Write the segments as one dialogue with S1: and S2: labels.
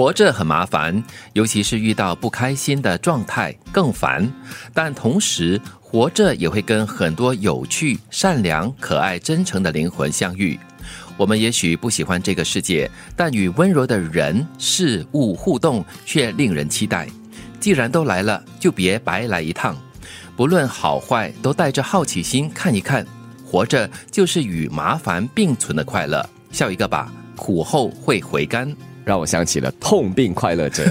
S1: 活着很麻烦，尤其是遇到不开心的状态更烦。但同时，活着也会跟很多有趣、善良、可爱、真诚的灵魂相遇。我们也许不喜欢这个世界，但与温柔的人事物互动却令人期待。既然都来了，就别白来一趟。不论好坏，都带着好奇心看一看。活着就是与麻烦并存的快乐，笑一个吧，苦后会回甘。
S2: 让我想起了痛并快乐着，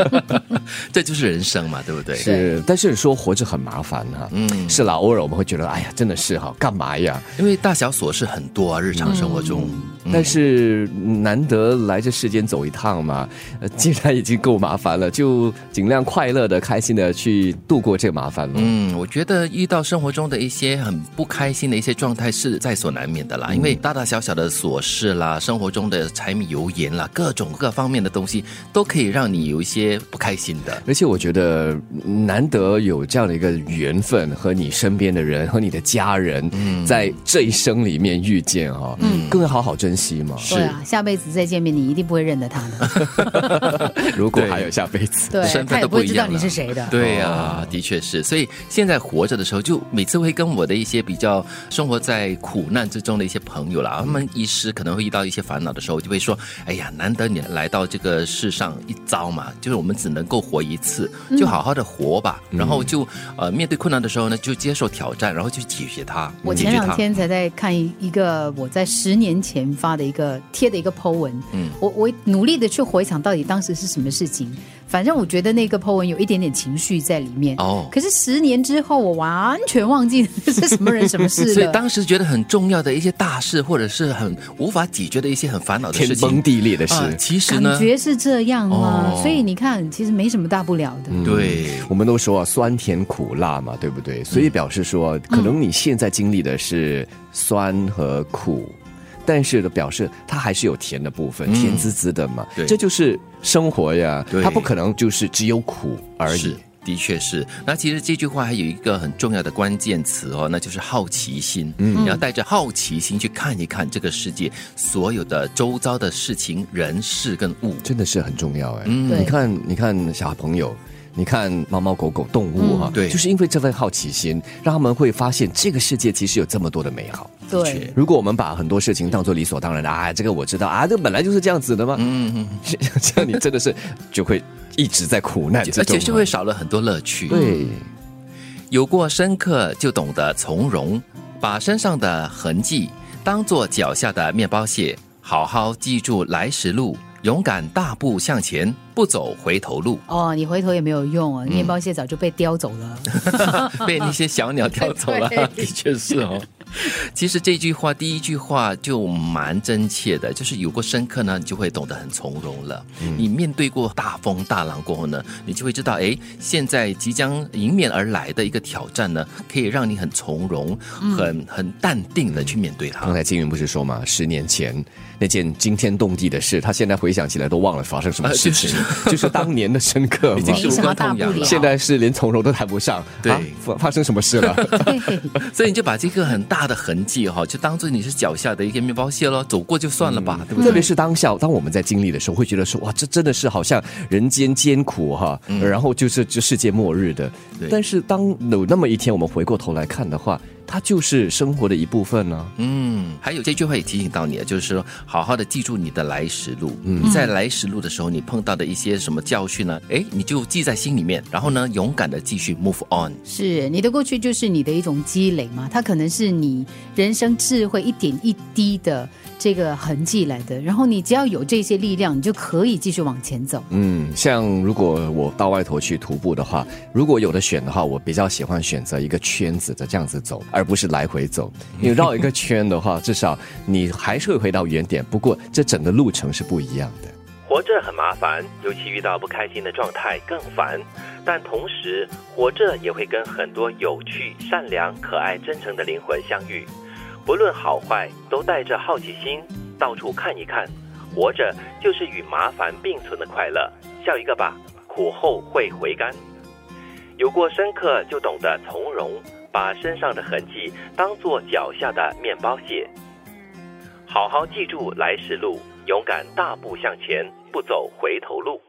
S1: 这就是人生嘛，对不对？
S2: 是，但是说活着很麻烦哈。嗯，是啦，偶尔我们会觉得，哎呀，真的是哈，干嘛呀？
S1: 因为大小琐事很多啊，日常生活中。
S2: 但是难得来这世间走一趟嘛，呃，既然已经够麻烦了，就尽量快乐的、开心的去度过这个麻烦了。
S1: 嗯，我觉得遇到生活中的一些很不开心的一些状态是在所难免的啦，因为大大小小的琐事啦，生活中的柴米油盐啦，各种各方面的东西都可以让你有一些不开心的。
S2: 而且我觉得难得有这样的一个缘分，和你身边的人和你的家人，在这一生里面遇见哈，嗯，更要好好珍。惜嘛，
S3: 是啊，下辈子再见面，你一定不会认得他
S2: 的。如果还有下辈子，
S3: 对，他也不会知道你是谁的。
S1: 对呀，的确是。所以现在活着的时候，就每次会跟我的一些比较生活在苦难之中的一些朋友啦，他们一时可能会遇到一些烦恼的时候，就会说：“哎呀，难得你来到这个世上一遭嘛，就是我们只能够活一次，就好好的活吧。然后就呃，面对困难的时候呢，就接受挑战，然后去解决它。
S3: 我前两天才在看一一个我在十年前。发的一个贴的一个 po 文，嗯，我我努力的去回想到底当时是什么事情，反正我觉得那个 po 文有一点点情绪在里面哦。可是十年之后，我完全忘记是什么人什么事
S1: 所以当时觉得很重要的一些大事，或者是很无法解决的一些很烦恼的事
S2: 情，天崩地裂的事，
S1: 其实呢，
S3: 感觉是这样吗？所以你看，其实没什么大不了的。
S1: 对，
S2: 我们都说啊，酸甜苦辣嘛，对不对？所以表示说，可能你现在经历的是酸和苦。但是的表示，它还是有甜的部分，甜滋滋的嘛。
S1: 对，
S2: 这就是生活呀。它不可能就是只有苦而已。
S1: 的确是。那其实这句话还有一个很重要的关键词哦，那就是好奇心。嗯，你要带着好奇心去看一看这个世界所有的周遭的事情、人事跟物，
S2: 真的是很重要哎。嗯，你看，你看小朋友。你看猫猫狗狗动物哈，
S1: 对，
S2: 就是因为这份好奇心，让他们会发现这个世界其实有这么多的美好。
S3: 对，
S2: 如果我们把很多事情当做理所当然的啊，这个我知道啊，这本来就是这样子的嘛？嗯嗯，这样你真的是就会一直在苦难之中，而
S1: 且就会少了很多乐趣。
S2: 对，
S1: 有过深刻就懂得从容，把身上的痕迹当做脚下的面包屑，好好记住来时路。勇敢大步向前，不走回头路。
S3: 哦，你回头也没有用啊，面包蟹早就被叼走了，
S1: 被那些小鸟叼走了。的确是哦。其实这句话第一句话就蛮真切的，就是有过深刻呢，你就会懂得很从容了。你面对过大风大浪过后呢，你就会知道，哎，现在即将迎面而来的一个挑战呢，可以让你很从容、很很淡定的去面对它。
S2: 刚才金云不是说嘛，十年前。那件惊天动地的事，他现在回想起来都忘了发生什么事情，就是当年的深刻，
S1: 已经是无关痛痒了。
S2: 现在是连从容都谈不上，
S1: 对，
S2: 发发生什么事了？
S1: 所以你就把这个很大的痕迹哈，就当做你是脚下的一个面包屑咯，走过就算了吧，对不对？
S2: 特别是当下，当我们在经历的时候，会觉得说哇，这真的是好像人间艰苦哈，然后就是这世界末日的。但是当有那么一天，我们回过头来看的话。它就是生活的一部分呢。
S1: 嗯，还有这句话也提醒到你了，就是说，好好的记住你的来时路。嗯，在来时路的时候，你碰到的一些什么教训呢？哎，你就记在心里面，然后呢，勇敢的继续 move on。
S3: 是你的过去就是你的一种积累嘛？它可能是你人生智慧一点一滴的这个痕迹来的。然后你只要有这些力量，你就可以继续往前走。
S2: 嗯，像如果我到外头去徒步的话，如果有的选的话，我比较喜欢选择一个圈子的这样子走。而不是来回走，你绕一个圈的话，至少你还是会回到原点。不过这整个路程是不一样的。
S1: 活着很麻烦，尤其遇到不开心的状态更烦。但同时，活着也会跟很多有趣、善良、可爱、真诚的灵魂相遇。不论好坏，都带着好奇心，到处看一看。活着就是与麻烦并存的快乐，笑一个吧，苦后会回甘。有过深刻，就懂得从容。把身上的痕迹当做脚下的面包屑，好好记住来时路，勇敢大步向前，不走回头路。